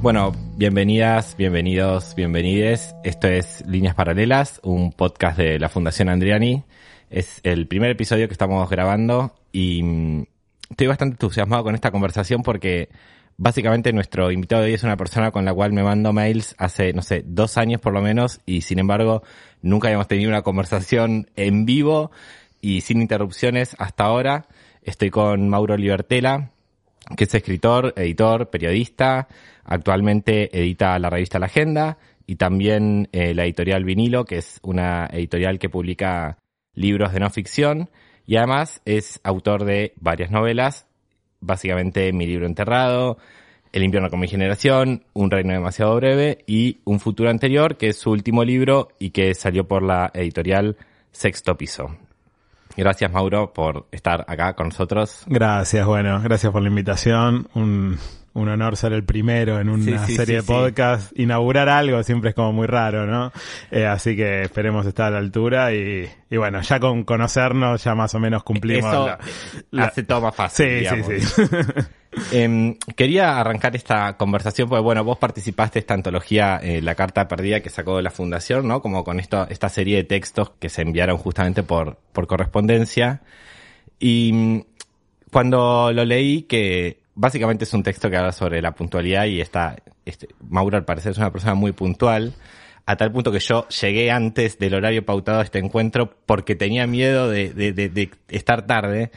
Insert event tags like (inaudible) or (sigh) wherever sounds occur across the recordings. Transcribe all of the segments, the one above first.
Bueno, bienvenidas, bienvenidos, bienvenides. Esto es Líneas Paralelas, un podcast de la Fundación Andriani. Es el primer episodio que estamos grabando y mm, estoy bastante entusiasmado con esta conversación porque básicamente nuestro invitado de hoy es una persona con la cual me mando mails hace, no sé, dos años por lo menos y sin embargo nunca habíamos tenido una conversación en vivo y sin interrupciones hasta ahora. Estoy con Mauro Libertela, que es escritor, editor, periodista, actualmente edita la revista La Agenda y también eh, la editorial Vinilo, que es una editorial que publica libros de no ficción y además es autor de varias novelas, básicamente Mi libro enterrado, El invierno con mi generación, Un reino demasiado breve y Un futuro anterior, que es su último libro y que salió por la editorial Sexto Piso. Gracias Mauro por estar acá con nosotros. Gracias, bueno, gracias por la invitación. Un, un honor ser el primero en una Sí, sí, serie sí, de podcast. Inaugurar algo siempre es como muy raro, ¿no? Eh, así que esperemos estar a la altura y, y bueno, ya con conocernos ya más o menos cumplimos Eso la- la- hace todo más fácil. Sí, digamos. sí, sí. (laughs) Em, quería arrancar esta conversación porque, bueno, vos participaste de esta antología, eh, La Carta Perdida, que sacó de la Fundación, ¿no? Como con esto, esta serie de textos que se enviaron justamente por, por correspondencia. Y mm, cuando lo leí, que básicamente es un texto que habla sobre la puntualidad y está, este, Mauro al parecer es una persona muy puntual, a tal punto que yo llegué antes del horario pautado a este encuentro porque tenía miedo de, estar tarde.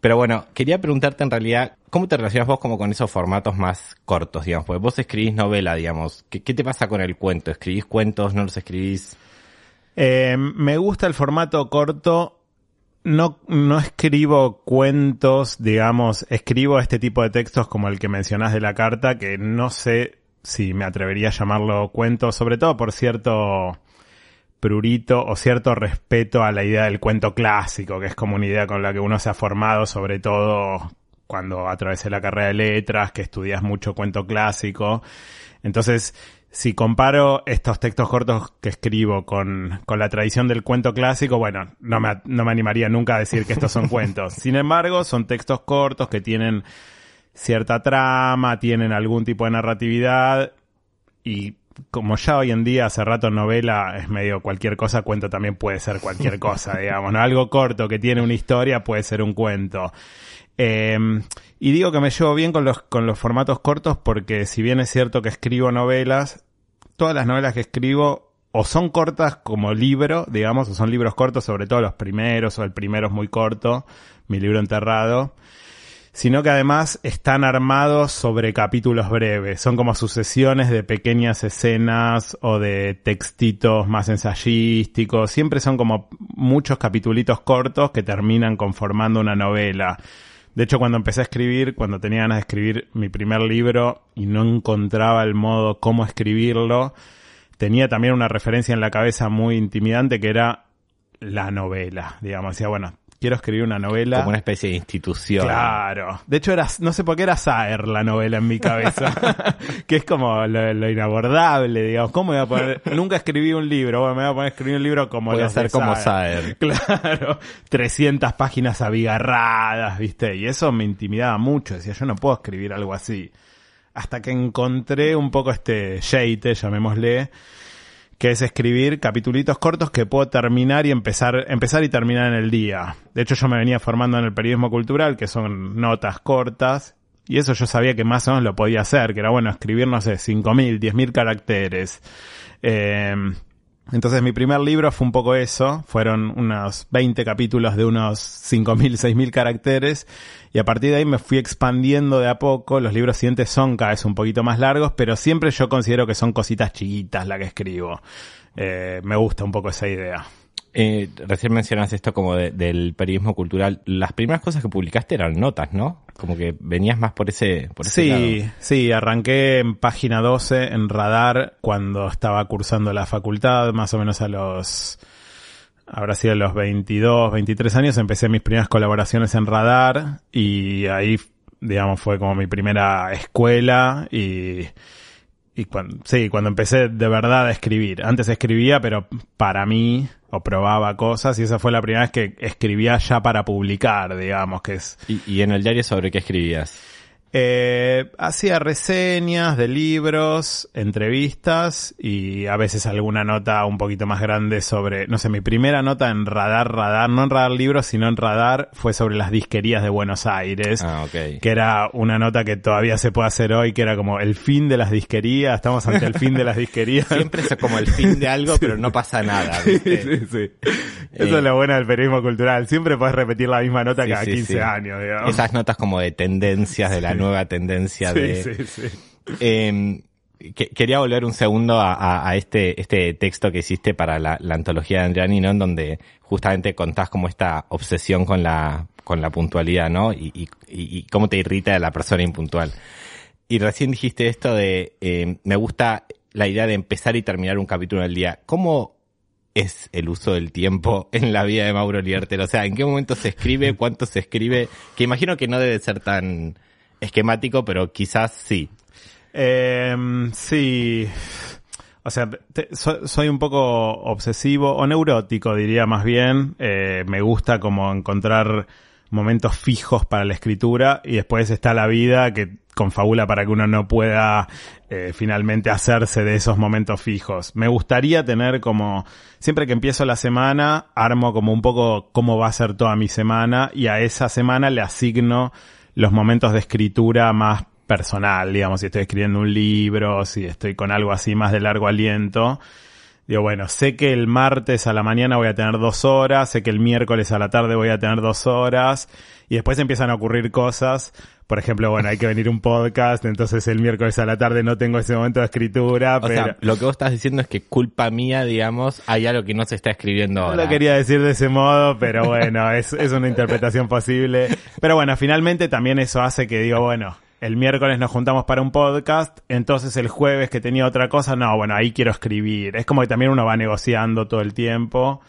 Pero bueno, quería preguntarte en realidad, ¿cómo te relacionas vos como con esos formatos más cortos, digamos? Porque vos escribís novela, digamos. ¿Qué, te pasa con el cuento? ¿Escribís cuentos? ¿No los escribís? Eh, me gusta el formato corto. No, no escribo cuentos, digamos, escribo este tipo de textos como el que mencionás de la carta, que no sé si me atrevería a llamarlo cuento, sobre todo por cierto prurito o cierto respeto a la idea del cuento clásico, que es como una idea con la que uno se ha formado, sobre todo cuando atravesé la carrera de letras, que estudias mucho cuento clásico. Entonces, si comparo estos textos cortos que escribo con, con la tradición del cuento clásico, bueno, no me, no me animaría nunca a decir que estos son (laughs) cuentos. Sin embargo, son textos cortos que tienen cierta trama, tienen algún tipo de narratividad y como ya hoy en día hace rato novela es medio cualquier cosa, cuento también puede ser cualquier (laughs) cosa, digamos, ¿no? Algo corto que tiene una historia puede ser un cuento. Eh, y digo que me llevo bien con los, con los formatos cortos porque si bien es cierto que escribo novelas, todas las novelas que escribo o son cortas como libro, digamos, o son libros cortos, sobre todo los primeros, o el primero es muy corto, mi libro enterrado, sino que además están armados sobre capítulos breves, son como sucesiones de pequeñas escenas o de textitos más ensayísticos, siempre son como muchos capitulitos cortos que terminan conformando una novela. De hecho, cuando empecé a escribir, cuando tenía ganas de escribir mi primer libro y no encontraba el modo cómo escribirlo, tenía también una referencia en la cabeza muy intimidante que era la novela. Digamos, decía, bueno, quiero escribir una novela. Como una especie de institución. Claro. De hecho, era, no sé por qué era Saer la novela en mi cabeza. (laughs) que es como lo, lo inabordable, digamos. ¿Cómo me voy a poner? Nunca escribí un libro. Bueno, me voy a poner a escribir un libro como Voy a ser como Saer. (laughs) Claro. 300 páginas abigarradas, ¿viste? Y eso me intimidaba mucho. Decía, yo no puedo escribir algo así. Hasta que encontré un poco este yeite, llamémosle, que es escribir capitulitos cortos que puedo terminar y empezar, empezar y terminar en el día. De hecho, yo me venía formando en el periodismo cultural, que son notas cortas, y eso yo sabía que más o menos lo podía hacer, que era bueno escribir, no sé, 5.000, 10.000 caracteres. Eh, entonces mi primer libro fue un poco eso, fueron unos 20 capítulos de unos 5.000, 6.000 caracteres y a partir de ahí me fui expandiendo de a poco, los libros siguientes son cada vez un poquito más largos, pero siempre yo considero que son cositas chiquitas la que escribo. Eh, me gusta un poco esa idea. Eh, recién mencionas esto como de- del periodismo cultural. Las primeras cosas que publicaste eran notas, ¿no? Como que venías más por ese, por ese Sí, lado. sí, arranqué en página 12 en Radar cuando estaba cursando la facultad, más o menos a los, habrá sido a los 22, 23 años, empecé mis primeras colaboraciones en Radar y ahí, digamos, fue como mi primera escuela y, y cuando, sí, cuando empecé de verdad a escribir. Antes escribía, pero para mí, o probaba cosas y esa fue la primera vez que escribía ya para publicar, digamos, que es Y, y en el diario sobre qué escribías. Eh, hacía reseñas de libros, entrevistas y a veces alguna nota un poquito más grande sobre, no sé, mi primera nota en Radar Radar, no en Radar Libros, sino en Radar, fue sobre las disquerías de Buenos Aires. Ah, ok. Que era una nota que todavía se puede hacer hoy, que era como el fin de las disquerías, estamos ante el fin de las disquerías. (laughs) Siempre es como el fin de algo, pero no pasa nada. ¿viste? Sí, sí. Eso Eh, es lo bueno del periodismo cultural. Siempre puedes repetir la misma nota cada sí, 15 sí. años, digamos. Esas notas como de tendencias, de la nueva tendencia Sí, de... sí, sí. Eh, que- quería volver un segundo a, a- a este, este texto que hiciste para la, la antología de Andriani, ¿no? En donde justamente contás como esta obsesión con la, con la puntualidad, ¿no? Y, y, y- y cómo te irrita la persona impuntual. Y recién dijiste esto de, eh, me gusta la idea de empezar y terminar un capítulo del día. ¿Cómo es el uso del tiempo (laughs) en la vida de Mauro Liberter? O sea, ¿en qué momento se escribe? ¿Cuánto se escribe? Que imagino que no debe ser tan esquemático, pero quizás sí. Eh, sí. O sea, te- so- soy un poco obsesivo o neurótico, diría más bien. Eh, me gusta como encontrar momentos fijos para la escritura y después está la vida que confabula para que uno no pueda eh, finalmente hacerse de esos momentos fijos. Me gustaría tener como, siempre que empiezo la semana, armo como un poco cómo va a ser toda mi semana y a esa semana le asigno los momentos de escritura más personal, digamos, si estoy escribiendo un libro, si estoy con algo así más de largo aliento. Digo, bueno, sé que el martes a la mañana voy a tener dos horas, sé que el miércoles a la tarde voy a tener dos horas, y después empiezan a ocurrir cosas. Por ejemplo, bueno, hay que venir un podcast, entonces el miércoles a la tarde no tengo ese momento de escritura, O pero... sea, lo que vos estás diciendo es que culpa mía, digamos, hay algo que no se está escribiendo No ahora. lo quería decir de ese modo, pero bueno, (laughs) es, es una interpretación posible. Pero bueno, finalmente también eso hace que digo, bueno, el miércoles nos juntamos para un podcast, entonces el jueves que tenía otra cosa, no, bueno, ahí quiero escribir. Es como que también uno va negociando todo el tiempo.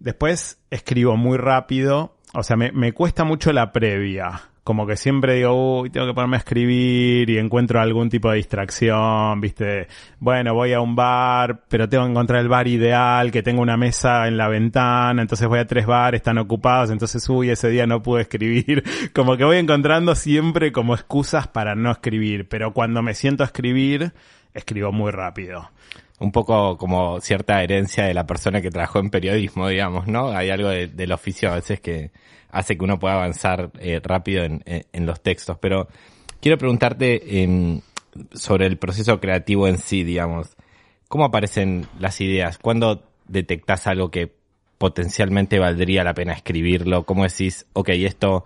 Después escribo muy rápido, o sea, me, me cuesta mucho la previa. Como que siempre digo, uy, tengo que ponerme a escribir y encuentro algún tipo de distracción, viste. Bueno, voy a un bar, pero tengo que encontrar el bar ideal, que tengo una mesa en la ventana, entonces voy a tres bares, están ocupados, entonces, uy, ese día no pude escribir. (laughs) Como que voy encontrando siempre como excusas para no escribir, pero cuando me siento a escribir, escribo muy rápido. Un poco como cierta herencia de la persona que trabajó en periodismo, digamos, ¿no? Hay algo de- del oficio a veces que hace que uno pueda avanzar eh, rápido en, en- los textos. Pero quiero preguntarte em, sobre el proceso creativo en sí, digamos. ¿Cómo aparecen las ideas? ¿Cuándo detectás algo que potencialmente valdría la pena escribirlo? ¿Cómo decís, ok, esto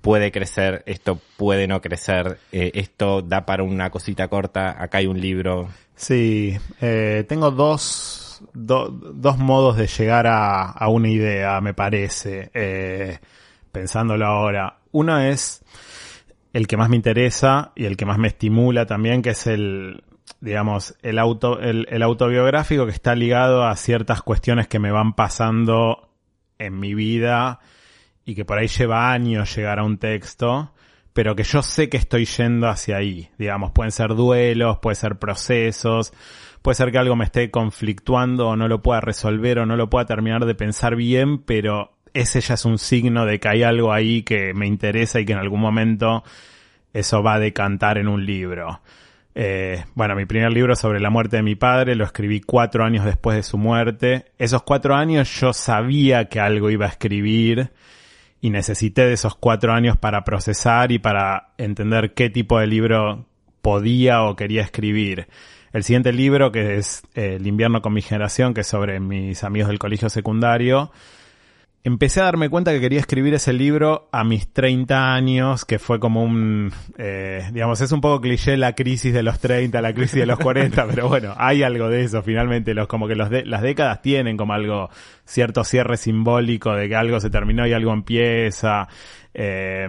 puede crecer, esto puede no crecer, eh, esto da para una cosita corta, acá hay un libro? Sí, eh, tengo dos, do- dos modos de llegar a, una idea, me parece, eh, pensándolo ahora. Uno es el que más me interesa y el que más me estimula también, que es el, digamos, el auto, el autobiográfico que está ligado a ciertas cuestiones que me van pasando en mi vida y que por ahí lleva años llegar a un texto, pero que yo sé que estoy yendo hacia ahí. Digamos, pueden ser duelos, puede ser procesos, puede ser que algo me esté conflictuando o no lo pueda resolver o no lo pueda terminar de pensar bien, pero ese ya es un signo de que hay algo ahí que me interesa y que en algún momento eso va a decantar en un libro. Eh, bueno, mi primer libro sobre la muerte de mi padre lo escribí cuatro años después de su muerte. Esos cuatro años yo sabía que algo iba a escribir y necesité de esos cuatro años para procesar y para entender qué tipo de libro podía o quería escribir. El siguiente libro, que es eh, El invierno con mi generación, que es sobre mis amigos del colegio secundario, empecé a darme cuenta que quería escribir ese libro a mis 30 años, que fue como un, eh, digamos, es un poco cliché la crisis de los 30, la crisis de los 40, pero bueno, hay algo de eso, finalmente, los, como que los de, las décadas tienen como algo, cierto cierre simbólico de que algo se terminó y algo empieza. Eh,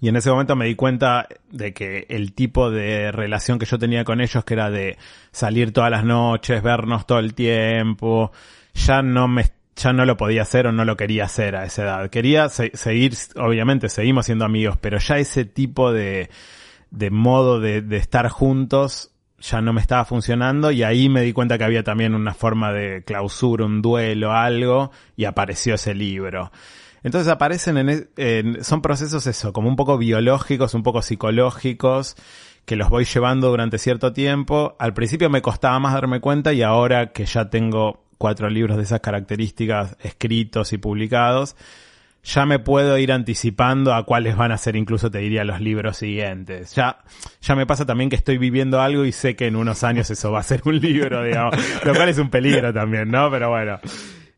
y en ese momento me di cuenta de que el tipo de relación que yo tenía con ellos, que era de salir todas las noches, vernos todo el tiempo, ya no me ya no lo podía hacer o no lo quería hacer a esa edad. Quería se- seguir, obviamente seguimos siendo amigos, pero ya ese tipo de, de modo de, de estar juntos ya no me estaba funcionando y ahí me di cuenta que había también una forma de clausura, un duelo, algo, y apareció ese libro. Entonces aparecen en, e- en- son procesos eso, como un poco biológicos, un poco psicológicos, que los voy llevando durante cierto tiempo. Al principio me costaba más darme cuenta y ahora que ya tengo cuatro libros de esas características escritos y publicados, ya me puedo ir anticipando a cuáles van a ser incluso te diría los libros siguientes. Ya, ya me pasa también que estoy viviendo algo y sé que en unos años eso va a ser un libro, digamos, (laughs) lo cual es un peligro también, ¿no? Pero bueno.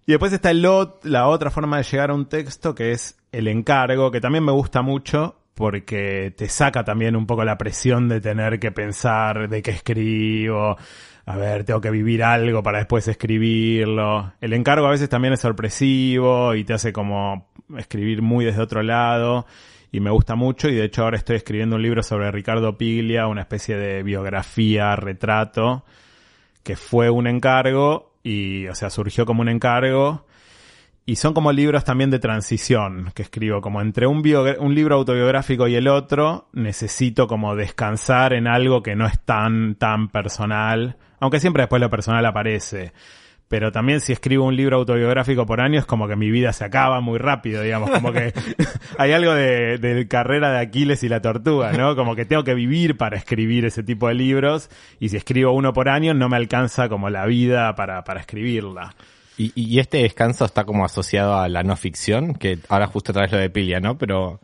Y después está el ot- la otra forma de llegar a un texto que es el encargo, que también me gusta mucho porque te saca también un poco la presión de tener que pensar de qué escribo, a ver, tengo que vivir algo para después escribirlo. El encargo a veces también es sorpresivo y te hace como escribir muy desde otro lado y me gusta mucho y de hecho ahora estoy escribiendo un libro sobre Ricardo Piglia, una especie de biografía, retrato, que fue un encargo y, o sea, surgió como un encargo y son como libros también de transición que escribo, como entre un, un libro autobiográfico y el otro, necesito como descansar en algo que no es tan, tan personal, aunque siempre después lo personal aparece. Pero también si escribo un libro autobiográfico por año es como que mi vida se acaba muy rápido, digamos, como que (laughs) hay algo de, de carrera de Aquiles y la tortuga, ¿no? Como que tengo que vivir para escribir ese tipo de libros y si escribo uno por año no me alcanza como la vida para, para escribirla. Y, y este descanso está como asociado a la no ficción, que ahora justo traes lo de Pilia, ¿no? Pero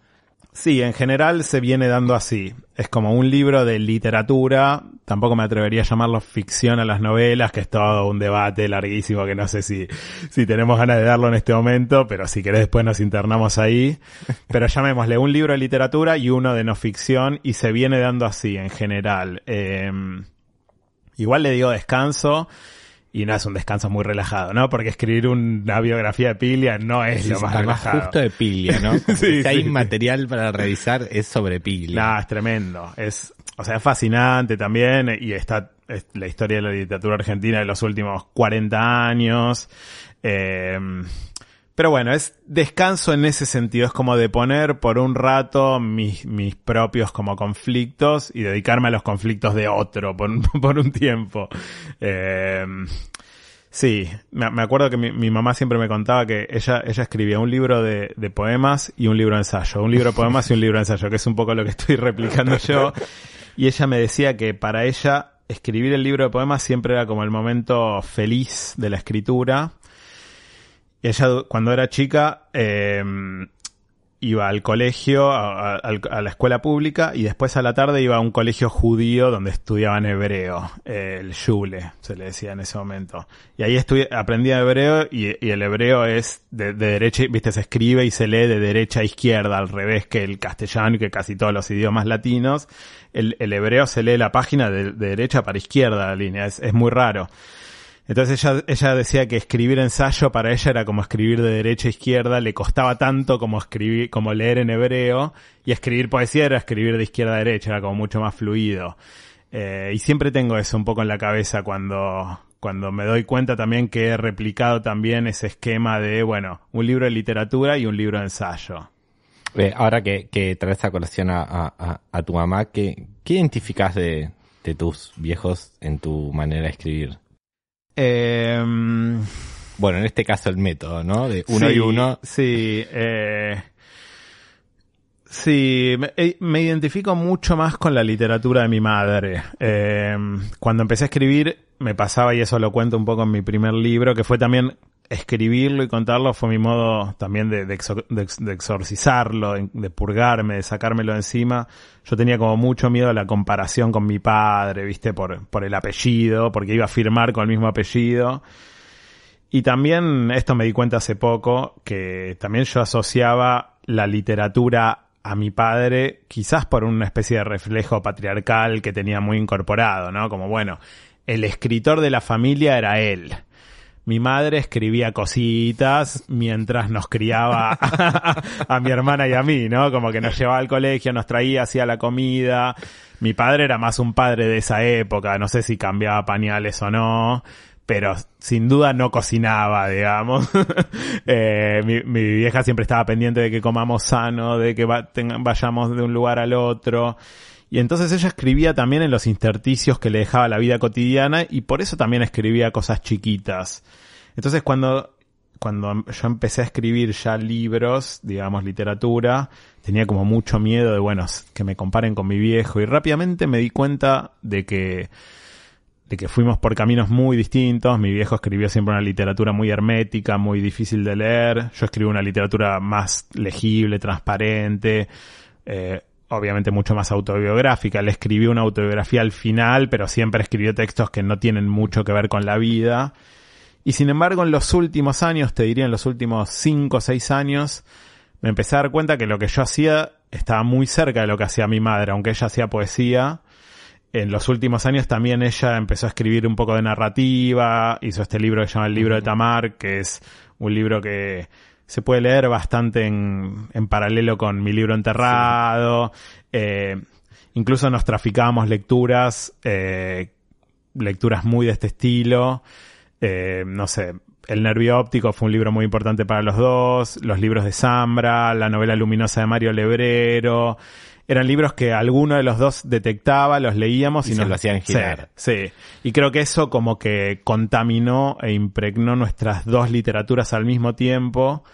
Sí, en general se viene dando así. Es como un libro de literatura, tampoco me atrevería a llamarlo ficción a las novelas, que es todo un debate larguísimo que no sé si, si tenemos ganas de darlo en este momento, pero si querés después nos internamos ahí. (laughs) Pero llamémosle un libro de literatura y uno de no ficción y se viene dando así en general. Eh, igual le digo descanso. Y no es un descanso muy relajado, ¿no? Porque escribir una biografía de Pilia no es lo más relajado. justo de Pilia, ¿no? (laughs) Sí, si hay material para revisar es sobre Pilia. Nah, es tremendo. Es, o sea, es fascinante también y está es la historia de la literatura argentina de los últimos 40 años. Eh, pero bueno, es descanso en ese sentido. Es como de poner por un rato mis, mis propios como conflictos y dedicarme a los conflictos de otro por, un- (laughs) por un tiempo. Eh, Sí, me, acuerdo que mi, mi mamá siempre me contaba que ella, ella escribía un libro de, de poemas y un libro de ensayo, un libro de poemas y un libro de ensayo, que es un poco lo que estoy replicando yo. Y ella me decía que para ella escribir el libro de poemas siempre era como el momento feliz de la escritura. Ella cuando era chica eh, iba al colegio, a, la escuela pública y después a la tarde iba a un colegio judío donde estudiaban hebreo, el Shule, se le decía en ese momento. Y ahí aprendía hebreo y, el hebreo es de, de derecha, viste, se escribe y se lee de derecha a izquierda, al revés que el castellano y que casi todos los idiomas latinos. El, hebreo se lee la página de, de derecha para izquierda la línea, es muy raro. Entonces ella, decía que escribir ensayo para ella era como escribir de derecha a izquierda, le costaba tanto como escribir, como leer en hebreo, y escribir poesía era escribir de izquierda a derecha, era como mucho más fluido. Eh, y siempre tengo eso un poco en la cabeza cuando, cuando me doy cuenta también que he replicado también ese esquema de, bueno, un libro de literatura y un libro de ensayo. Eh, ahora que, traes a colación a, a- tu mamá, ¿qué, qué identificás de, de tus viejos en tu manera de escribir? Eh, Bueno, en este caso el método, ¿no? De uno Sí, y uno. Sí, eh, Sí, me, eh, me identifico mucho más con la literatura de mi madre. Eh, cuando empecé a escribir, me pasaba, y eso lo cuento un poco en mi primer libro, que fue también escribirlo y contarlo, fue mi modo también de, de, exor- de ex- de exorcizarlo, de, purgarme, de sacármelo encima. Yo tenía como mucho miedo a la comparación con mi padre, viste, por, por el apellido, porque iba a firmar con el mismo apellido. Y también, esto me di cuenta hace poco, que también yo asociaba la literatura a mi padre, quizás por una especie de reflejo patriarcal que tenía muy incorporado, ¿no? Como, bueno, el escritor de la familia era él. Mi madre escribía cositas mientras nos criaba (laughs) a, mi hermana y a mí, ¿no? Como que nos llevaba al colegio, nos traía, hacía la comida. Mi padre era más un padre de esa época, no sé si cambiaba pañales o no, pero sin duda no cocinaba, digamos. (laughs) Eh, mi, mi vieja siempre estaba pendiente de que comamos sano, de que va- vayamos de un lugar al otro. Y entonces ella escribía también en los intersticios que le dejaba la vida cotidiana y por eso también escribía cosas chiquitas. Entonces cuando, cuando yo empecé a escribir ya libros, digamos literatura, tenía como mucho miedo de, bueno, que me comparen con mi viejo y rápidamente me di cuenta de que de que fuimos por caminos muy distintos. Mi viejo escribió siempre una literatura muy hermética, muy difícil de leer. Yo escribí una literatura más legible, transparente, eh, obviamente mucho más autobiográfica. Le escribí una autobiografía al final, pero siempre escribió textos que no tienen mucho que ver con la vida. Y sin embargo, en los últimos años, te diría en los últimos cinco o seis años, me empecé a dar cuenta que lo que yo hacía estaba muy cerca de lo que hacía mi madre, aunque ella hacía poesía en los últimos años también ella empezó a escribir un poco de narrativa, hizo este libro que se llama El libro de Tamar, que es un libro que se puede leer bastante en, en paralelo con mi libro enterrado. Eh, incluso nos traficábamos lecturas, eh, lecturas muy de este estilo. Eh, no sé, El nervio óptico fue un libro muy importante para los dos, los libros de Zambra, la novela luminosa de Mario Lebrero. Eran libros que alguno de los dos detectaba, los leíamos y, Y se nos lo hacían girar. Sí, sí. Y creo que eso como que contaminó e impregnó nuestras dos literaturas al mismo tiempo.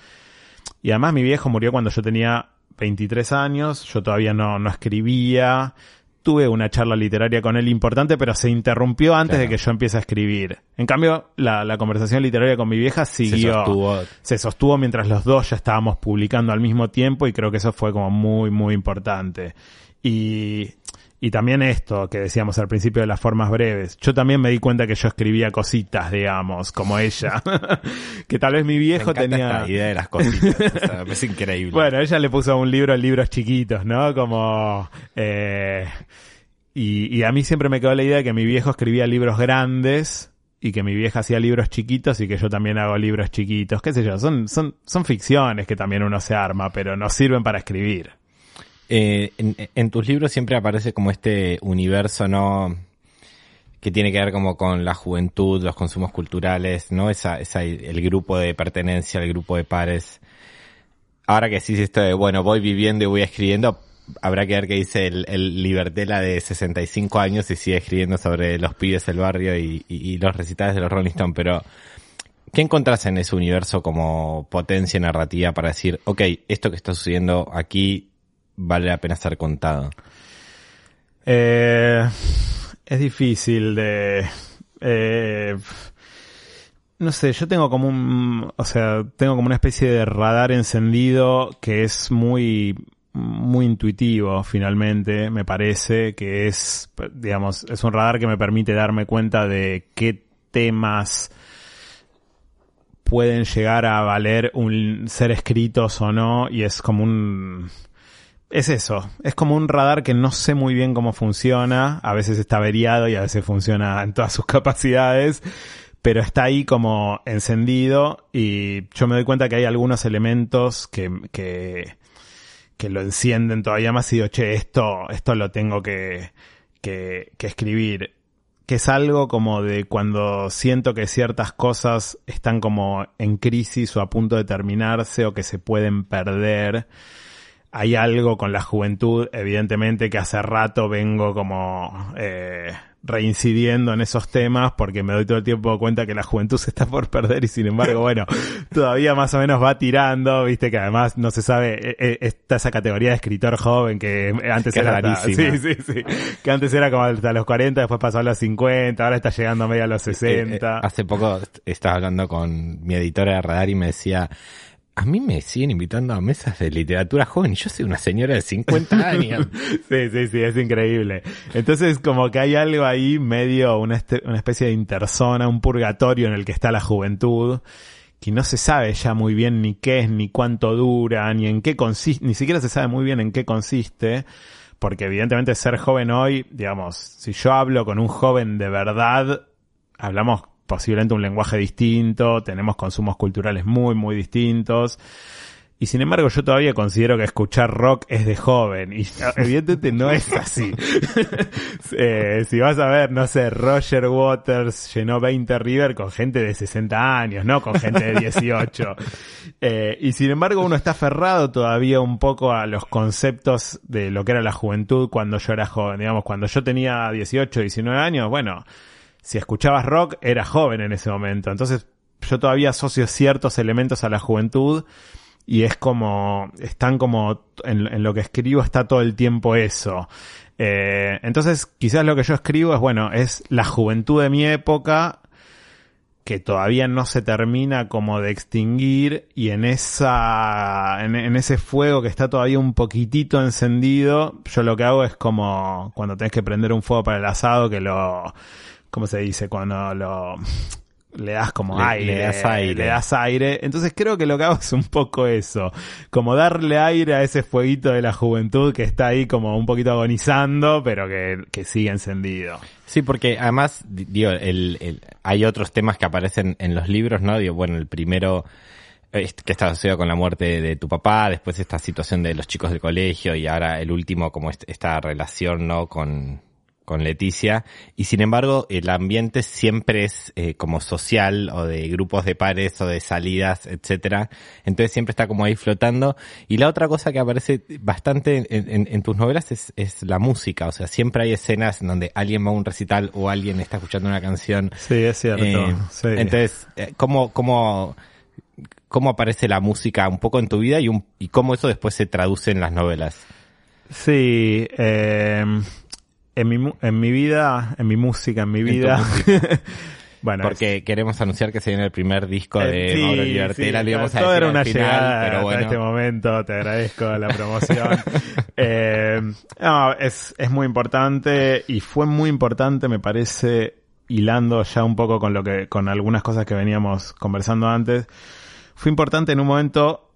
Y además mi viejo murió cuando yo tenía 23 años, yo todavía no, no escribía. Tuve una charla literaria con él importante, pero se interrumpió antes Claro. de que yo empiece a escribir. En cambio, la, la conversación literaria con mi vieja siguió. sostuvo. se sostuvo mientras los dos ya estábamos publicando al mismo tiempo y creo que eso fue como muy, muy importante. Y, y también esto que decíamos al principio de las formas breves. Yo también me di cuenta que yo escribía cositas, digamos, como ella. (laughs) que tal vez mi Me viejo encanta tenía... esta idea de las cositas. o sea, es increíble. Bueno, ella le puso un libro en libros chiquitos, ¿no? Como... Eh, y, y a mí siempre me quedó la idea de que mi viejo escribía libros grandes y que mi vieja hacía libros chiquitos y que yo también hago libros chiquitos. ¿Qué sé yo? Son, son, son ficciones que también uno se arma, pero no sirven para escribir. Eh, en, en tus libros siempre aparece como este universo, ¿no? Que tiene que ver como con la juventud, los consumos culturales, ¿no? Esa, esa, el grupo de pertenencia, el grupo de pares. Ahora que decís esto de, bueno, voy viviendo y voy escribiendo, habrá que ver qué dice el, el Libertela de 65 años y sigue escribiendo sobre los pibes del barrio y los recitales de los Rolling Stones, pero ¿qué encontrás en ese universo como potencia narrativa para decir, ok, esto que está sucediendo aquí vale la pena ser contado? Eh, es difícil de... eh, no sé, yo tengo como un... O sea, tengo como una especie de radar encendido que es muy muy intuitivo finalmente, me parece, que es, digamos, es un radar que me permite darme cuenta de qué temas pueden llegar a valer un ser escritos o no, y es como un, es eso, es como un radar que no sé muy bien cómo funciona, a veces está averiado y a veces funciona en todas sus capacidades, pero está ahí como encendido y yo me doy cuenta que hay algunos elementos que, que, que lo encienden todavía más y digo, che, esto, esto lo tengo que, que, que escribir. Que es algo como de cuando siento que ciertas cosas están como en crisis o a punto de terminarse o que se pueden perder hay algo con la juventud, evidentemente, que hace rato vengo como eh, reincidiendo en esos temas porque me doy todo el tiempo cuenta que la juventud se está por perder y sin embargo, (laughs) bueno, todavía más o menos va tirando, viste que además no se sabe, eh, eh, está esa categoría de escritor joven que antes Que era rarísima. (laughs) sí, sí, sí, que antes era como hasta los 40, después pasó a los 50, ahora está llegando medio a los Eh, eh, 60. hace poco est- estaba hablando con mi editora de radar y me decía, a mí me siguen invitando a mesas de literatura joven y yo soy una señora de 50 (laughs) años. Sí, sí, sí, es increíble. Entonces, como que hay algo ahí medio, una, este- una especie de interzona, un purgatorio en el que está la juventud, que no se sabe ya muy bien ni qué es, ni cuánto dura, ni en qué consiste, ni siquiera se sabe muy bien en qué consiste, porque evidentemente ser joven hoy, digamos, si yo hablo con un joven de verdad, hablamos posiblemente un lenguaje distinto, tenemos consumos culturales muy, muy distintos. Y sin embargo, yo todavía considero que escuchar rock es de joven. Y (laughs) evidentemente no es así. (laughs) Eh, si vas a ver, no sé, Roger Waters llenó 20 River con gente de 60 años, no con gente de 18. (laughs) Eh, y sin embargo, uno está aferrado todavía un poco a los conceptos de lo que era la juventud cuando yo era joven. Digamos, cuando yo tenía 18, 19 años, bueno, si escuchabas rock, era joven en ese momento. Entonces, yo todavía asocio ciertos elementos a la juventud y es como, están como, en, lo que escribo está todo el tiempo eso. Eh, entonces, quizás lo que yo escribo es, bueno, es la juventud de mi época que todavía no se termina como de extinguir y en esa, en, en ese fuego que está todavía un poquitito encendido, yo lo que hago es como cuando tenés que prender un fuego para el asado que lo, ¿cómo se dice? Cuando lo, le das como Le- aire, le das aire. le das aire. Entonces creo que lo que hago es un poco eso, como darle aire a ese fueguito de la juventud que está ahí como un poquito agonizando, pero que, que sigue encendido. Sí, porque además, di- digo, el, el- hay otros temas que aparecen en los libros, ¿no? Digo, bueno, el primero eh, que está asociado con la muerte de tu papá, después esta situación de los chicos del colegio y ahora el último como est- esta relación, ¿no? Con, con Leticia. Y sin embargo, el ambiente siempre es eh, como social o de grupos de pares o de salidas, etcétera. Entonces siempre está como ahí flotando. Y la otra cosa que aparece bastante en, en- en tus novelas es, es la música. O sea, siempre hay escenas en donde alguien va a un recital o alguien está escuchando una canción. Sí, es cierto. Eh, sí. Entonces, eh, ¿cómo, cómo, cómo aparece la música un poco en tu vida y, un, y cómo eso después se traduce en las novelas? Sí, eh, en, mi, en mi vida, en mi música, en mi vida. (laughs) bueno, Porque queremos anunciar que se viene el primer disco Eh, de sí, Mauro Libertera, sí, íbamos a decir era al una final, llegada pero hasta bueno. este momento, te agradezco la promoción. (laughs) Eh, no, es, es muy importante y fue muy importante, me parece, hilando ya un poco con lo que, con algunas cosas que veníamos conversando antes. Fue importante en un momento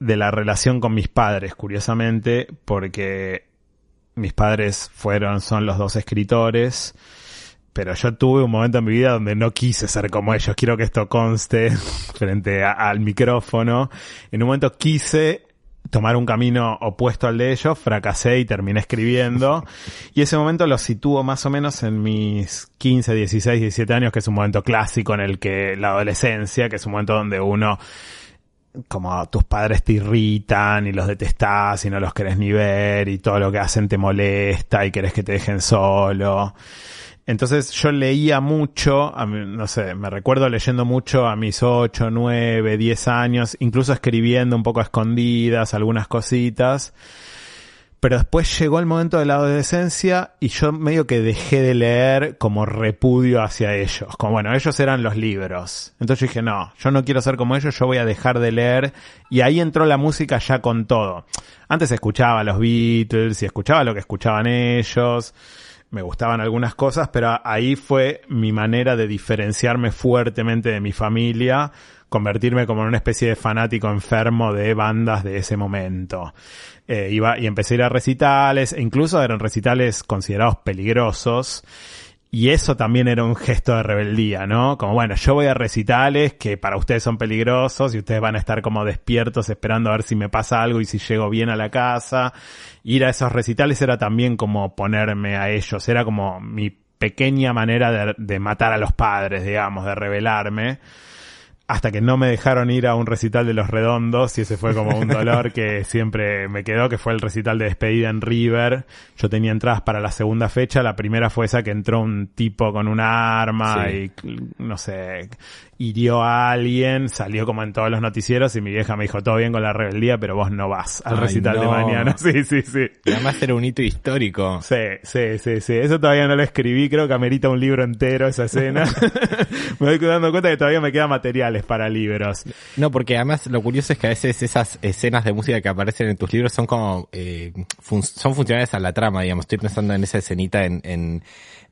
de la relación con mis padres, curiosamente, porque mis padres fueron, son los dos escritores, pero yo tuve un momento en mi vida donde no quise ser como ellos. Quiero que esto conste (laughs) frente a- al micrófono. En un momento quise tomar un camino opuesto al de ellos, fracasé y terminé escribiendo. Y ese momento lo sitúo más o menos en mis 15, 16, 17 años, que es un momento clásico en el que la adolescencia, que es un momento donde uno como tus padres te irritan y los detestás y no los querés ni ver y todo lo que hacen te molesta y querés que te dejen solo. Entonces yo leía mucho, a mí, no sé, me recuerdo leyendo mucho a mis 8, 9, 10 años, incluso escribiendo un poco a escondidas algunas cositas. Pero después llegó el momento de la adolescencia y yo medio que dejé de leer como repudio hacia ellos. Como bueno, ellos eran los libros. Entonces dije, no, yo no quiero ser como ellos, yo voy a dejar de leer. Y ahí entró la música ya con todo. Antes escuchaba a los Beatles y escuchaba lo que escuchaban ellos. Me gustaban algunas cosas, pero ahí fue mi manera de diferenciarme fuertemente de mi familia, convertirme como en una especie de fanático enfermo de bandas de ese momento. Eh, iba y empecé a ir a recitales, e incluso eran recitales considerados peligrosos. Y eso también era un gesto de rebeldía, ¿no? Como bueno, yo voy a recitales que para ustedes son peligrosos y ustedes van a estar como despiertos esperando a ver si me pasa algo y si llego bien a la casa. Ir a esos recitales era también como ponerme a ellos, era como mi pequeña manera de, de matar a los padres, digamos, de rebelarme. Hasta que no me dejaron ir a un recital de Los Redondos y ese fue como un dolor que (laughs) siempre me quedó, que fue el recital de despedida en River. Yo tenía entradas para la segunda fecha, la primera fue esa que entró un tipo con una arma Sí. y no sé, hirió a alguien, salió como en todos los noticieros y mi vieja me dijo todo bien con la rebeldía, pero vos no vas al Ay, recital de mañana. (laughs) Sí, sí, sí. Y además era un hito histórico. Sí, sí, sí, sí. Eso todavía no lo escribí, creo que amerita un libro entero esa escena. (laughs) (laughs) me doy dando cuenta que todavía me quedan materiales para libros. No, porque además lo curioso es que a veces esas escenas de música que aparecen en tus libros son como, eh, fun- son funcionales a la trama, digamos. Estoy pensando en esa escenita en, en,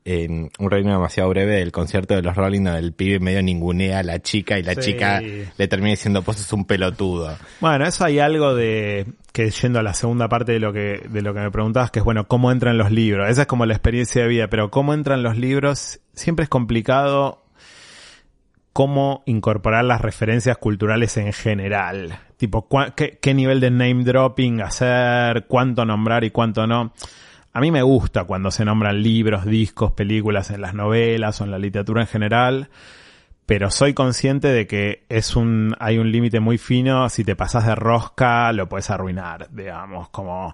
en Un reino demasiado breve del concierto de los Rolling, donde el pibe medio ningunea a la chica y la Sí. chica le termina diciendo, pues es un pelotudo. Bueno, eso hay algo de que yendo a la segunda parte de lo que de lo que me preguntabas, que es bueno, cómo entran los libros. Esa es como la experiencia de vida, pero cómo entran los libros siempre es complicado cómo incorporar las referencias culturales en general. Tipo, qué, qué nivel de name dropping hacer, cuánto nombrar y cuánto no. A mí me gusta cuando se nombran libros, discos, películas en las novelas o en la literatura en general, pero soy consciente de que es un, hay un límite muy fino, si te pasas de rosca lo puedes arruinar, digamos, como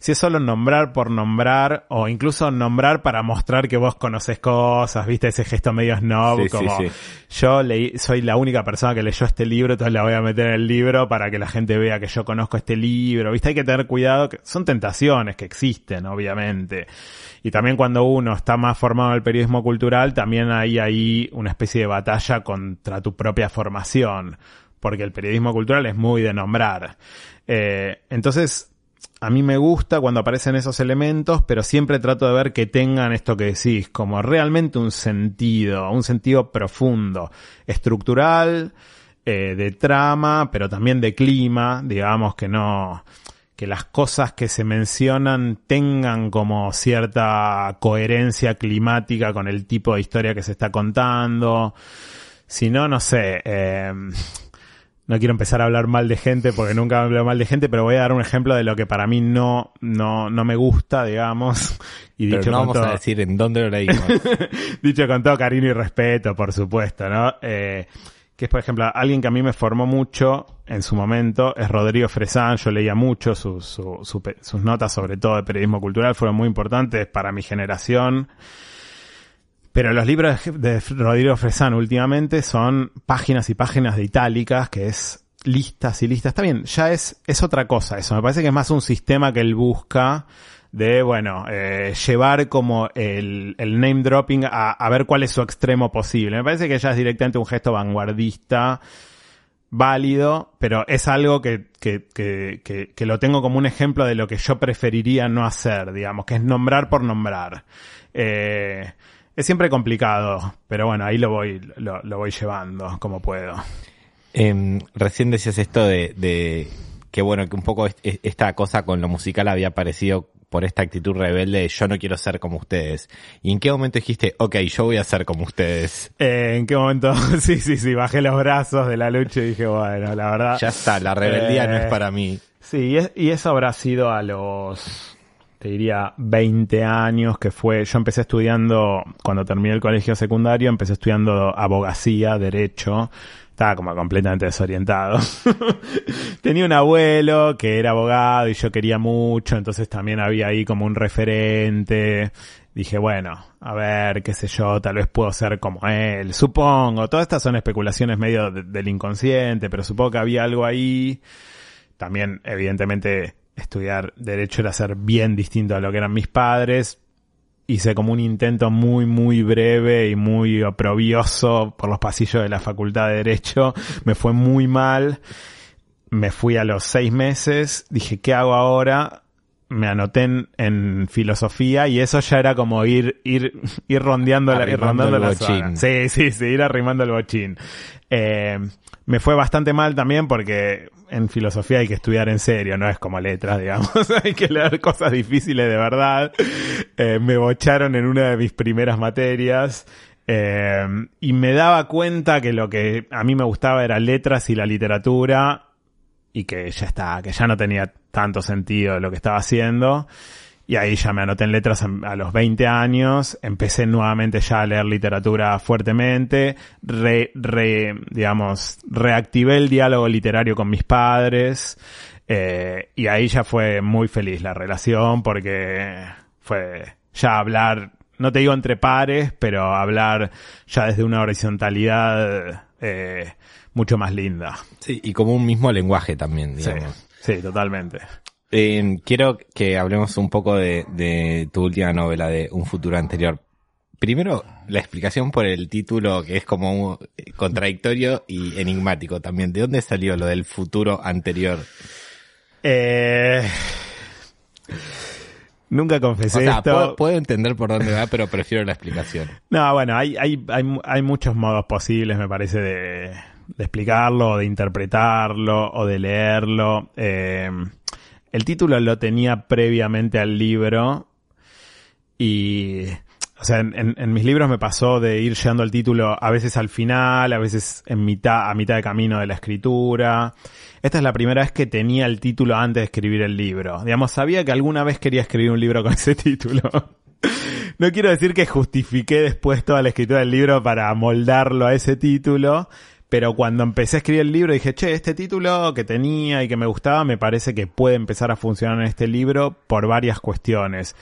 si es solo nombrar por nombrar o incluso nombrar para mostrar que vos conoces cosas, viste ese gesto medio snob, Sí, sí, como sí. yo leí, soy la única persona que leyó este libro, entonces la voy a meter en el libro para que la gente vea que yo conozco este libro, viste, hay que tener cuidado, que son tentaciones que existen, obviamente. Y también cuando uno está más formado en el periodismo cultural, también hay ahí una especie de batalla contra tu propia formación, porque el periodismo cultural es muy de nombrar. Eh, entonces, a mí me gusta cuando aparecen esos elementos, pero siempre trato de ver que tengan esto que decís, como realmente un sentido, un sentido profundo, estructural, eh, de trama, pero también de clima, digamos que no, que las cosas que se mencionan tengan como cierta coherencia climática con el tipo de historia que se está contando. Si no, no sé, eh, no quiero empezar a hablar mal de gente porque nunca hablo mal de gente, pero voy a dar un ejemplo de lo que para mí no, no, no me gusta, digamos. Y Pero dicho no con vamos todo- a decir en dónde lo leímos. (laughs) dicho con todo cariño y respeto, por supuesto, ¿no? Eh, que es, por ejemplo, alguien que a mí me formó mucho en su momento, es Rodrigo Fresán, yo leía mucho sus, su- su pe- sus notas, sobre todo de periodismo cultural, fueron muy importantes para mi generación. Pero los libros de Rodrigo Fresán últimamente son páginas y páginas de itálicas, que es listas y listas. Está bien, ya es, es otra cosa eso. Me parece que es más un sistema que él busca de, bueno, eh, llevar como el, el name dropping a, a ver cuál es su extremo posible. Me parece que ya es directamente un gesto vanguardista válido, pero es algo que, que, que, que, que lo tengo como un ejemplo de lo que yo preferiría no hacer, digamos, que es nombrar por nombrar. Eh, es siempre complicado, pero bueno, ahí lo voy, lo, lo voy llevando como puedo. Em, recién decías esto de, de que bueno, que un poco est- est- esta cosa con lo musical había aparecido por esta actitud rebelde de yo no quiero ser como ustedes. ¿Y en qué momento dijiste, ok, yo voy a ser como ustedes? Eh, ¿En qué momento? (laughs) sí, sí, sí, bajé los brazos de la lucha y dije, bueno, la verdad. Ya está, la rebeldía no es Eh, para mí. Sí, y, es- y eso habrá sido a los, te diría, 20 años que fue, yo empecé estudiando, cuando terminé el colegio secundario, empecé estudiando abogacía, derecho, estaba como completamente desorientado. (laughs) Tenía un abuelo que era abogado y yo quería mucho, entonces también había ahí como un referente. Dije, bueno, a ver, qué sé yo, tal vez puedo ser como él, supongo. Todas estas son especulaciones medio de- del inconsciente, pero supongo que había algo ahí también, evidentemente, estudiar derecho era ser bien distinto a lo que eran mis padres. Hice como un intento muy, muy breve y muy oprobioso por los pasillos de la facultad de derecho. Me fue muy mal. Me fui a los seis meses. Dije, ¿qué hago ahora? Me anoté en, en filosofía y eso ya era como ir, ir, ir rondeando la, ir rondando el la bochín. zona. Sí, sí, sí, ir arrimando el bochín. Eh, me fue bastante mal también porque en filosofía hay que estudiar en serio, no es como letras, (laughs) digamos. hay que leer cosas difíciles de verdad. Eh, me bocharon en una de mis primeras materias. eh, y me daba cuenta que lo que a mí me gustaba era letras y la literatura y que ya está, que ya no tenía tanto sentido lo que estaba haciendo. y ahí ya me anoté en letras a, los 20 años, empecé nuevamente ya a leer literatura fuertemente, re, re, digamos, reactivé el diálogo literario con mis padres, eh, y ahí ya fue muy feliz la relación porque fue ya hablar, no te digo entre pares, pero hablar ya desde una horizontalidad eh, mucho más linda. Sí, y como un mismo lenguaje también, digamos. sí, totalmente. Eh, quiero que hablemos un poco de, de tu última novela, de Un futuro anterior. Primero, la explicación por el título, que es como un- eh, contradictorio y enigmático también. ¿De dónde salió lo del futuro anterior? Eh, nunca O confesé sea, esto. puedo, puedo entender por dónde va, pero prefiero la explicación. (laughs) No, bueno, hay, hay, hay, hay muchos modos posibles, me parece, de, de explicarlo, o de interpretarlo, o de leerlo. Eh, el título lo tenía previamente al libro y, o sea, en, en- mis libros me pasó de ir llegando al título a veces al final, a veces en mitad, a mitad de camino de la escritura. Esta es la primera vez que tenía el título antes de escribir el libro. Digamos, sabía que alguna vez quería escribir un libro con (laughs) ese título. No quiero decir que justifiqué después toda la escritura del libro para moldarlo a ese título, pero cuando empecé a escribir el libro dije, che, este título que tenía y que me gustaba me parece que puede empezar a funcionar en este libro por varias cuestiones.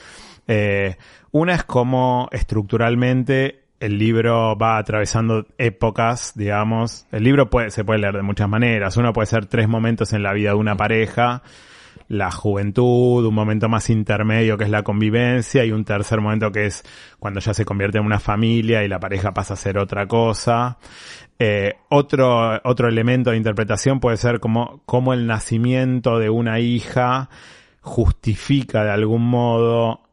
Eh, una es cómo estructuralmente el libro va atravesando épocas, digamos. El libro puede, se puede leer de muchas maneras. Uno puede ser tres momentos en la vida de una pareja la juventud, un momento más intermedio que es la convivencia y un tercer momento que es cuando ya se convierte en una familia y la pareja pasa a ser otra cosa. Eh, otro, otro elemento de interpretación puede ser como, como el nacimiento de una hija justifica de algún modo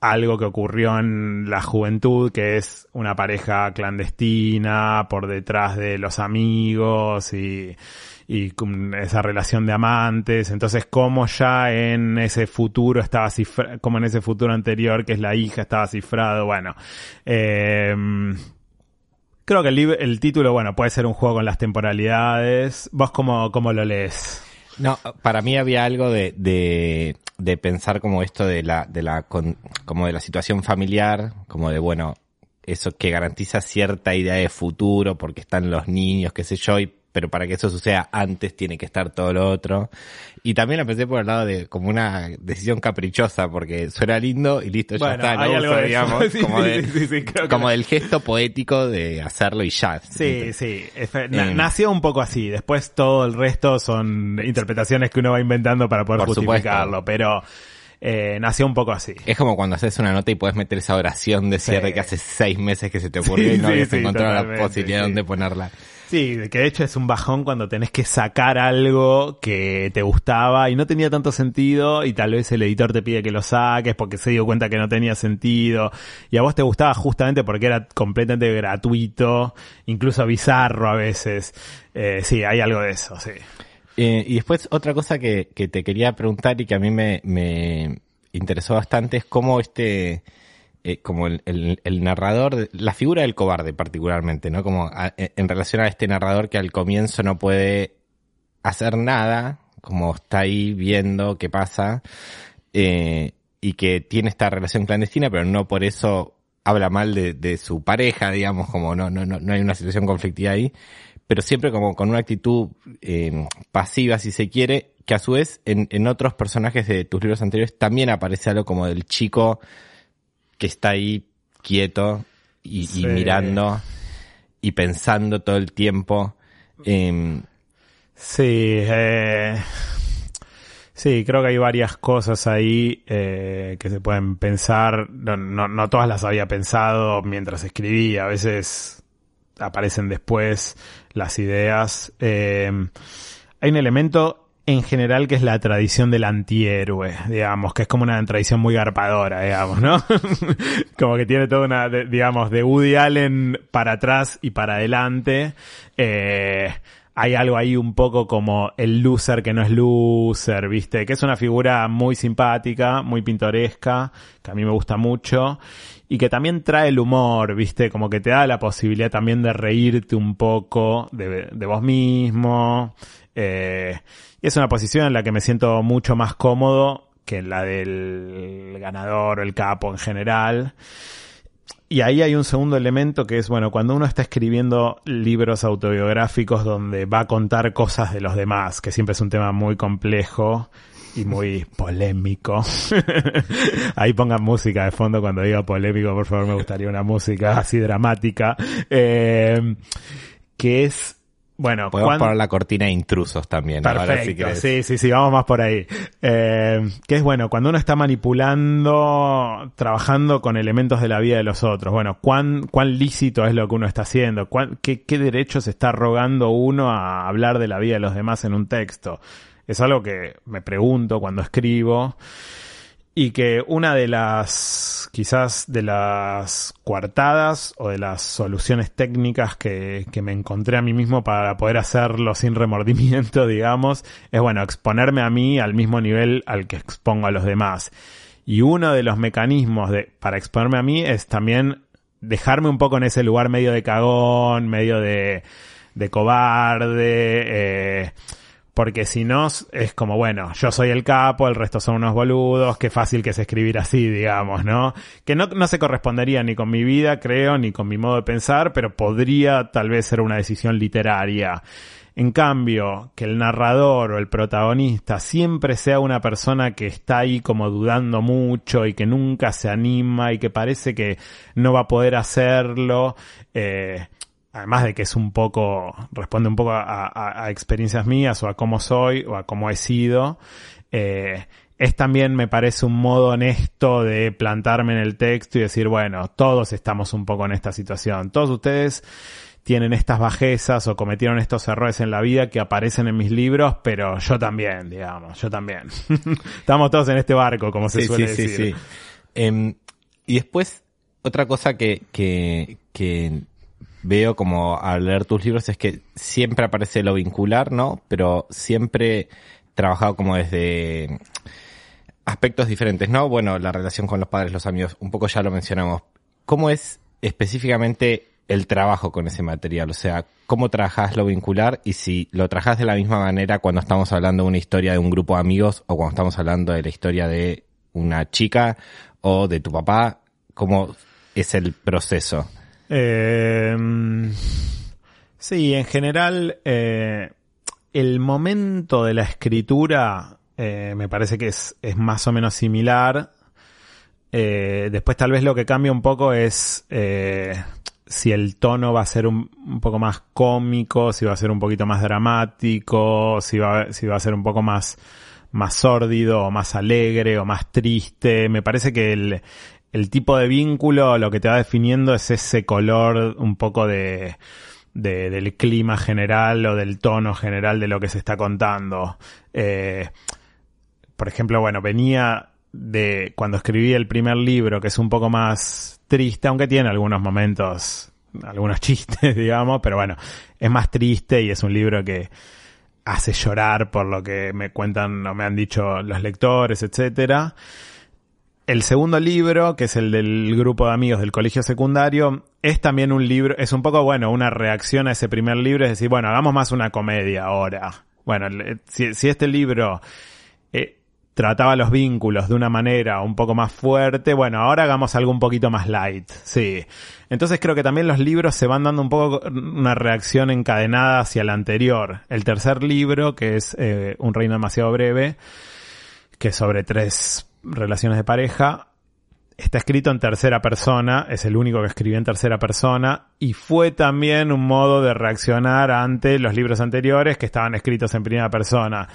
algo que ocurrió en la juventud, que es una pareja clandestina por detrás de los amigos y, y esa relación de amantes. Entonces, como ya en ese futuro estaba cifrado, como en ese futuro anterior, que es la hija, estaba cifrado. Bueno, eh, creo que el, el título, bueno, puede ser un juego con las temporalidades. ¿Vos cómo, cómo lo lees? No, para mí había algo de, de, de pensar como esto de la, de la, con- como de la situación familiar, como de, bueno, eso que garantiza cierta idea de futuro porque están los niños, qué sé yo, y, pero para que eso suceda antes tiene que estar todo lo otro. Y también la pensé por el lado de como una decisión caprichosa porque suena lindo y listo, ya está, lo uso, digamos, (laughs) Sí, como, sí, de- sí, como del gesto poético de hacerlo y ya. Sí, sí. Efe- Eh, nació un poco así. Después todo el resto son interpretaciones que uno va inventando para poder justificarlo. supuesto. Pero eh, nació un poco así. Es como cuando haces una nota y puedes meter esa oración de cierre Sí. que hace seis meses que se te ocurrió (laughs) Sí, y no habías sí, encontrado la posibilidad de ponerla. Sí, que de hecho es un bajón cuando tenés que sacar algo que te gustaba y no tenía tanto sentido y tal vez el editor te pide que lo saques porque se dio cuenta que no tenía sentido y a vos te gustaba justamente porque era completamente gratuito, incluso bizarro a veces. Eh, sí, hay algo de eso, sí. Eh, y después otra cosa que, que te quería preguntar y que a mí me, me interesó bastante es cómo este, eh, como el, el- el narrador, la figura del cobarde particularmente, ¿no? Como a- en relación a este narrador que al comienzo no puede hacer nada, como está ahí viendo qué pasa, eh, y que tiene esta relación clandestina, pero no por eso habla mal de, de su pareja, digamos, como no, no, no, no hay una situación conflictiva ahí, pero siempre como con una actitud eh, pasiva, si se quiere, que a su vez en, en otros personajes de tus libros anteriores también aparece algo como del chico que está ahí quieto y, mirando y pensando todo el tiempo. em, Sí, eh, sí, creo que hay varias cosas ahí eh, que se pueden pensar. No, no, no todas las había pensado mientras escribía. A veces aparecen después las ideas. Eh, hay un elemento en general que es la tradición del antihéroe, digamos, que es como una tradición muy garpadora, digamos, ¿no? (laughs) como que tiene toda una, de- digamos, de Woody Allen para atrás y para adelante. Eh, hay algo ahí un poco como el loser que no es loser, ¿viste? Que es una figura muy simpática, muy pintoresca, que a mí me gusta mucho, y que también trae el humor, ¿viste? Como que te da la posibilidad también de reírte un poco de, de vos mismo. Eh, y es una posición en la que me siento mucho más cómodo que la del ganador o el capo en general. Y ahí hay un segundo elemento que es, bueno, cuando uno está escribiendo libros autobiográficos donde va a contar cosas de los demás, que siempre es un tema muy complejo y muy polémico. (laughs) ahí pongan música de fondo cuando diga polémico, por favor, me gustaría una música así dramática. Eh, que es bueno, Podemos cuando- poner la cortina de intrusos también. ahora, si Perfecto, querés. sí, sí, sí, vamos más por ahí. Eh, que es bueno, cuando uno está manipulando, trabajando con elementos de la vida de los otros, bueno, cuán, cuán lícito es lo que uno está haciendo, cuán, qué, qué derechos está rogando uno a hablar de la vida de los demás en un texto. Es algo que me pregunto cuando escribo y que una de las, quizás de las coartadas o de las soluciones técnicas que, que me encontré a mí mismo para poder hacerlo sin remordimiento, (laughs) digamos, es bueno, exponerme a mí al mismo nivel al que expongo a los demás. Y uno de los mecanismos de, para exponerme a mí es también dejarme un poco en ese lugar medio de cagón, medio de, de cobarde, eh, porque si no, es como, bueno, yo soy el capo, el resto son unos boludos, qué fácil que es escribir así, digamos, ¿no? Que no, no se correspondería ni con mi vida, creo, ni con mi modo de pensar, pero podría tal vez ser una decisión literaria. En cambio, que el narrador o el protagonista siempre sea una persona que está ahí como dudando mucho y que nunca se anima y que parece que no va a poder hacerlo, eh, además de que es un poco, responde un poco a, a- a experiencias mías o a cómo soy o a cómo he sido, eh, es también, me parece, un modo honesto de plantarme en el texto y decir, bueno, todos estamos un poco en esta situación. Todos ustedes tienen estas bajezas o cometieron estos errores en la vida que aparecen en mis libros, pero yo también, digamos, yo también. (laughs) Estamos todos en este barco, como se Sí, suele sí, sí, decir. sí. Em, y después, otra cosa que, que, que veo como al leer tus libros es que siempre aparece lo vincular, ¿no? Pero siempre trabajado como desde aspectos diferentes, ¿no? Bueno, la relación con los padres, los amigos, un poco ya lo mencionamos. ¿Cómo es específicamente el trabajo con ese material? O sea, ¿cómo trabajás lo vincular? Y si lo trabajás de la misma manera cuando estamos hablando de una historia de un grupo de amigos o cuando estamos hablando de la historia de una chica o de tu papá, ¿cómo es el proceso? Eh, sí, en general, eh, el momento de la escritura eh, me parece que es, más o menos similar. Eh, después tal vez lo que cambia un poco es si el tono va a ser un, un poco más cómico, si va a ser un poquito más dramático, si va, si va a ser un poco más, más sórdido o más alegre o más triste. Me parece que el, el tipo de vínculo lo que te va definiendo es ese color un poco de, de- del clima general o del tono general de lo que se está contando. Eh, por ejemplo, bueno, venía de cuando escribí el primer libro, que es un poco más triste, aunque tiene algunos momentos, algunos (laughs) chistes, digamos, pero bueno, es más triste y es un libro que hace llorar por lo que me cuentan o me han dicho los lectores, etcétera. El segundo libro, que es el del grupo de amigos del colegio secundario, es también un libro, es un poco, bueno, una reacción a ese primer libro, es decir, bueno, hagamos más una comedia ahora. Bueno, si, este libro eh, trataba los vínculos de una manera un poco más fuerte, bueno, ahora hagamos algo un poquito más light, sí. Entonces creo que también los libros se van dando un poco una reacción encadenada hacia el anterior. El tercer libro, que es eh, Un reino demasiado breve, que sobre tres relaciones de pareja, está escrito en tercera persona, es el único que escribió en tercera persona, y fue también un modo de reaccionar ante los libros anteriores que estaban escritos en primera persona.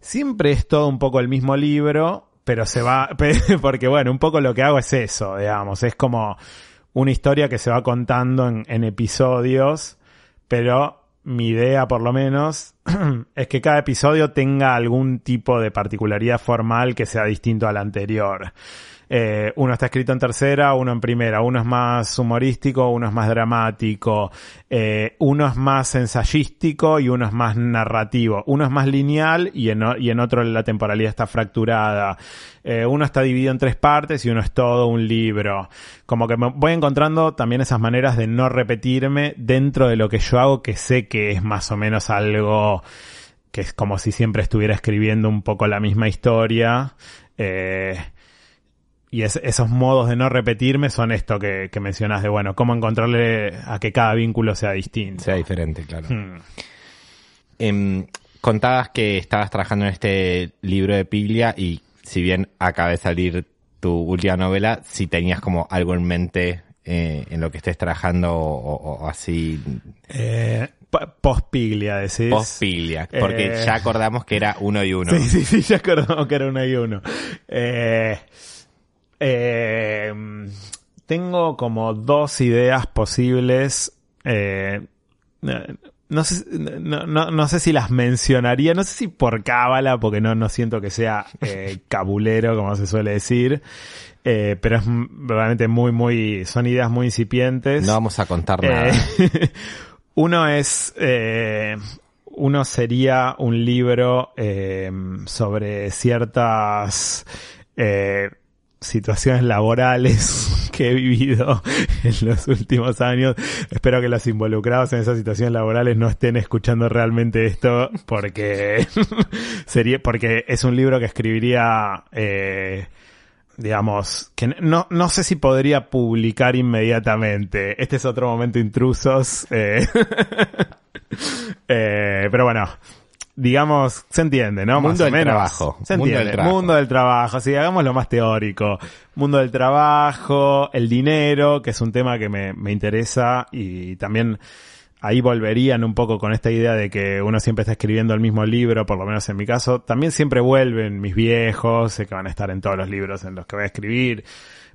Siempre es todo un poco el mismo libro, pero se va, (laughs) porque bueno, un poco lo que hago es eso, digamos, es como una historia que se va contando en, en episodios, pero mi idea por lo menos (clears throat) es que cada episodio tenga algún tipo de particularidad formal que sea distinto al anterior. Eh, uno está escrito en tercera, uno en primera, uno es más humorístico, uno es más dramático, eh, uno es más ensayístico y uno es más narrativo, uno es más lineal y en, otro la temporalidad está fracturada, Eh, uno está dividido en tres partes y uno es todo un libro. Como que voy encontrando también esas maneras de no repetirme dentro de lo que yo hago que sé que es más o menos algo que es como si siempre estuviera escribiendo un poco la misma historia. Y es- esos modos de no repetirme son esto que, que mencionas de, bueno, cómo encontrarle a que cada vínculo sea distinto. Sea diferente, claro. Hmm. Em, contabas que estabas trabajando en este libro de Piglia y si bien acaba de salir tu última novela, si tenías como algo en mente eh, en lo que estés trabajando o, así Eh, po- Post-Piglia, decís. post Piglia, porque Eh. ya acordamos que era uno y uno. (laughs) Sí, sí, sí, ya acordamos que era uno y uno. Eh, eh, tengo como dos ideas posibles. Eh, no, sé, no, no, no sé si las mencionaría, no sé si por cábala, porque no, no siento que sea eh, (laughs) cabulero, como se suele decir. Eh, pero es realmente muy, muy, son ideas muy incipientes. No vamos a contar nada. Eh, (laughs) uno es, uno sería un libro sobre ciertas situaciones laborales (laughs) que he vivido en los últimos años. Espero que los involucrados en esas situaciones laborales no estén escuchando realmente esto porque (laughs) sería, porque es un libro que escribiría, eh, digamos, que no, no sé si podría publicar inmediatamente. Este es otro momento intrusos. eh. (laughs) Eh, pero bueno, digamos, se entiende, ¿no? Mundo Más o del menos. trabajo. Se Mundo del entiende. trabajo. Mundo del trabajo. Sí, hagamos lo más teórico. Mundo del trabajo, el dinero, que es un tema que me, me interesa y también ahí volverían un poco con esta idea de que uno siempre está escribiendo el mismo libro, por lo menos en mi caso. También siempre vuelven mis viejos, sé que van a estar en todos los libros en los que voy a escribir,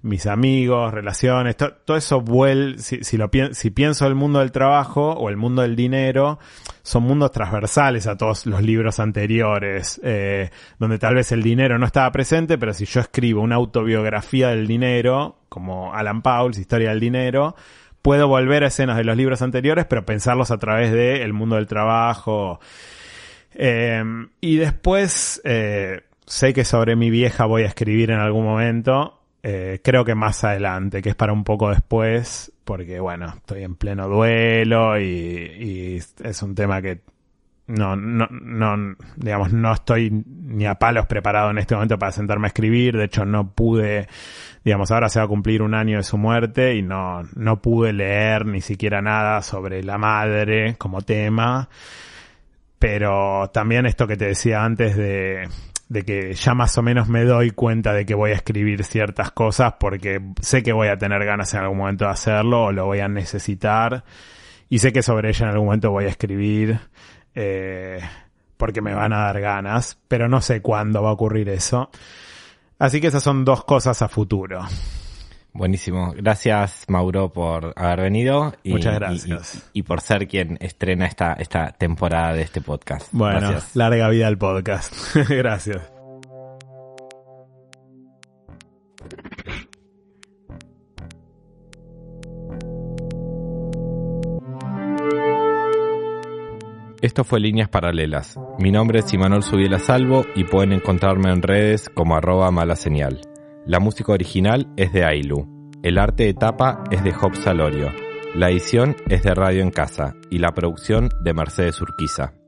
mis amigos, relaciones, to- todo eso vuelve, si, si lo si pienso el mundo del trabajo o el mundo del dinero, son mundos transversales a todos los libros anteriores, eh, donde tal vez el dinero no estaba presente, pero si yo escribo una autobiografía del dinero, como Alan Pauls, Historia del Dinero, puedo volver a escenas de los libros anteriores, pero pensarlos a través del el mundo del trabajo. Eh, y después, eh, sé que sobre mi vieja voy a escribir en algún momento. Eh, creo que más adelante, que es para un poco después, porque bueno, estoy en pleno duelo y, y es un tema que no, no, no, digamos, no estoy ni a palos preparado en este momento para sentarme a escribir. De hecho, no pude, digamos, ahora se va a cumplir un año de su muerte y no, no pude leer ni siquiera nada sobre la madre como tema. Pero también esto que te decía antes de, de que ya más o menos me doy cuenta de que voy a escribir ciertas cosas porque sé que voy a tener ganas en algún momento de hacerlo o lo voy a necesitar. Y sé que sobre ella en algún momento voy a escribir eh, porque me van a dar ganas, pero no sé cuándo va a ocurrir eso. Así que esas son dos cosas a futuro. Buenísimo. Gracias, Mauro, por haber venido. Y, Muchas y- gracias. Y, y por ser quien estrena esta, esta temporada de este podcast. Bueno, Gracias. larga vida al podcast. (laughs) Gracias. Esto fue Líneas Paralelas. Mi nombre es Imanol Subiela Salvo y pueden encontrarme en redes como arroba mala señal. La música original es de Ailu. El arte de tapa es de Job Salorio. La edición es de Radio en Casa y la producción de Mercedes Urquiza.